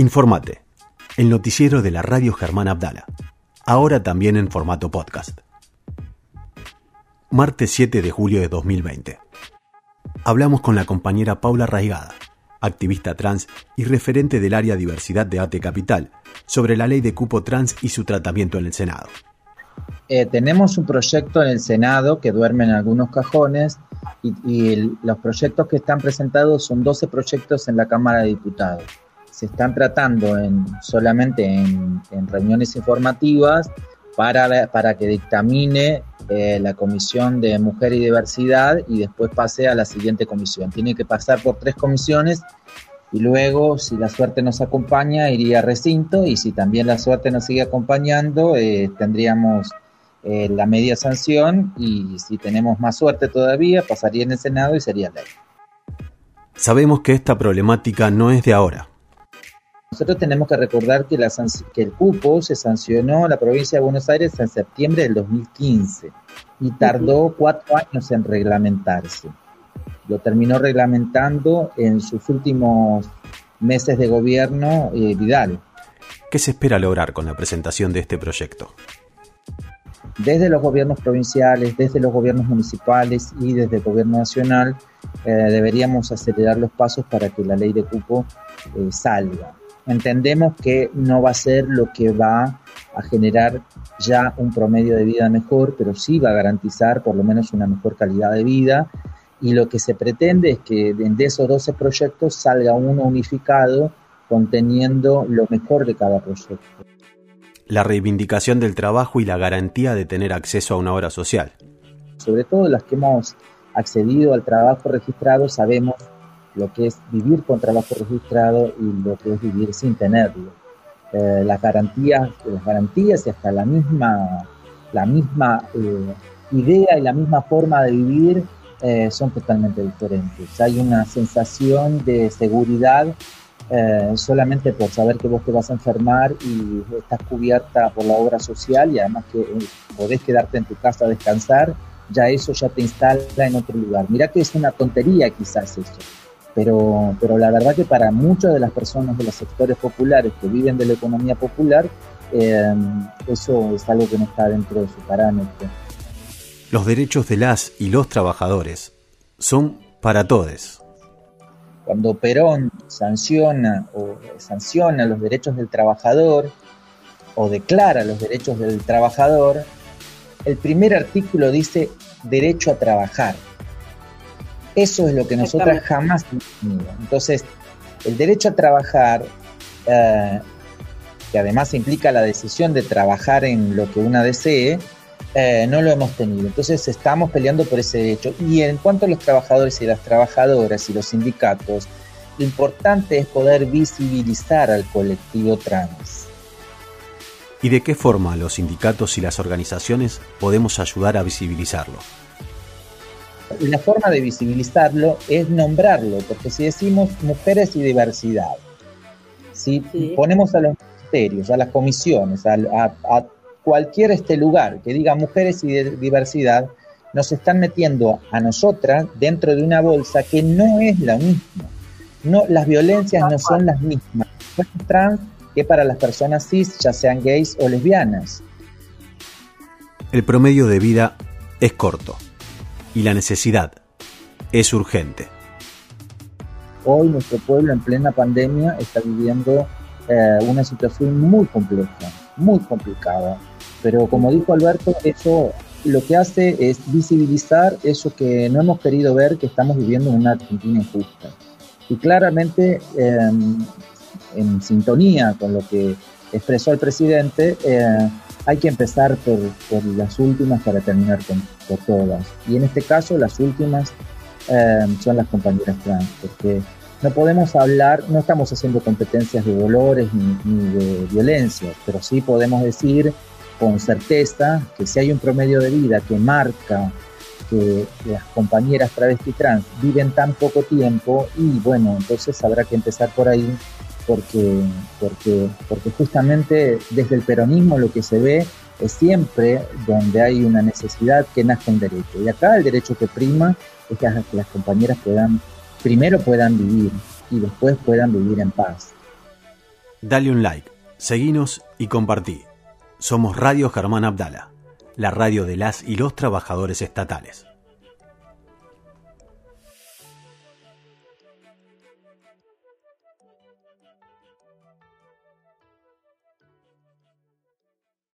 Informate, el noticiero de la radio Germán Abdala, ahora también en formato podcast. Martes 7 de julio de 2020. Hablamos con la compañera Paula Raigada, activista trans y referente del área diversidad de ATE Capital, sobre la ley de cupo trans y su tratamiento en el Senado. Eh, tenemos un proyecto en el Senado que duerme en algunos cajones y, los proyectos que están presentados son 12 proyectos en la Cámara de Diputados se están tratando en, solamente en, reuniones informativas para, para que dictamine eh, la Comisión de Mujer y Diversidad y después pase a la siguiente comisión. Tiene que pasar por tres comisiones y luego, si la suerte nos acompaña, iría a recinto y si también la suerte nos sigue acompañando, eh, tendríamos eh, la media sanción y si tenemos más suerte todavía, pasaría en el Senado y sería ley. Sabemos que esta problemática no es de ahora. Nosotros tenemos que recordar que, el cupo se sancionó en la provincia de Buenos Aires en septiembre del 2015 y tardó cuatro años en reglamentarse. Lo terminó reglamentando en sus últimos meses de gobierno eh, Vidal. ¿Qué se espera lograr con la presentación de este proyecto? Desde los gobiernos provinciales, desde los gobiernos municipales y desde el gobierno nacional, eh, deberíamos acelerar los pasos para que la ley de cupo eh, salga entendemos que no va a ser lo que va a generar ya un promedio de vida mejor, pero sí va a garantizar por lo menos una mejor calidad de vida. Y lo que se pretende es que de esos 12 proyectos salga uno unificado conteniendo lo mejor de cada proyecto. La reivindicación del trabajo y la garantía de tener acceso a una obra social. Sobre todo las que hemos accedido al trabajo registrado sabemos lo que es vivir con trabajo registrado y lo que es vivir sin tenerlo. Eh, las garantías, las garantías y hasta la misma, la misma eh, idea y la misma forma de vivir eh, son totalmente diferentes. Hay una sensación de seguridad solamente por saber que vos te vas a enfermar y estás cubierta por la obra social y además que podés quedarte en tu casa a descansar, ya eso ya te instala en otro lugar. Mira que es una tontería quizás eso, pero, pero la verdad que para muchas de las personas de los sectores populares que viven de la economía popular, eh, eso es algo que no está dentro de su parámetro. Los derechos de las y los trabajadores son para todos. Cuando Perón sanciona o sanciona los derechos del trabajador o declara los derechos del trabajador, el primer artículo dice derecho a trabajar. Eso es lo que nosotras jamás hemos tenido. Entonces, el derecho a trabajar, eh, que además implica la decisión de trabajar en lo que una desee, eh, no lo hemos tenido. Entonces estamos peleando por ese derecho. Y en cuanto a los trabajadores y las trabajadoras y los sindicatos, lo importante es poder visibilizar al colectivo trans. ¿Y de qué forma los sindicatos y las organizaciones podemos ayudar a visibilizarlo? La forma de visibilizarlo es nombrarlo, porque si decimos mujeres y diversidad, si ponemos a los ministerios, a las comisiones, a, cualquier este lugar que diga mujeres y diversidad, nos están metiendo a nosotras dentro de una bolsa que no es la misma. No, las violencias no son las mismas trans que para las personas cis, ya sean gays o lesbianas. El promedio de vida es corto y la necesidad es urgente. Hoy nuestro pueblo en plena pandemia está viviendo eh, una situación muy compleja, muy complicada. Pero como dijo Alberto, eso lo que hace es visibilizar eso que no hemos querido ver, que estamos viviendo en una Argentina injusta. Y claramente, em, en sintonía con lo que expresó el presidente, eh, hay que empezar por, las últimas para terminar con, por todas. Y en este caso las últimas eh, son las compañeras trans, porque no podemos hablar, no estamos haciendo competencias de dolores ni, de violencia, pero sí podemos decir con certeza que si hay un promedio de vida que marca que las compañeras travesti trans viven tan poco tiempo y bueno, entonces habrá que empezar por ahí porque, porque, porque justamente desde el peronismo lo que se ve es siempre donde hay una necesidad que nace un derecho. Y acá el derecho que prima es que las compañeras puedan, primero puedan vivir y después puedan vivir en paz. Dale un like, seguinos y compartí. Somos Radio Germán Abdala, la radio de las y los trabajadores estatales.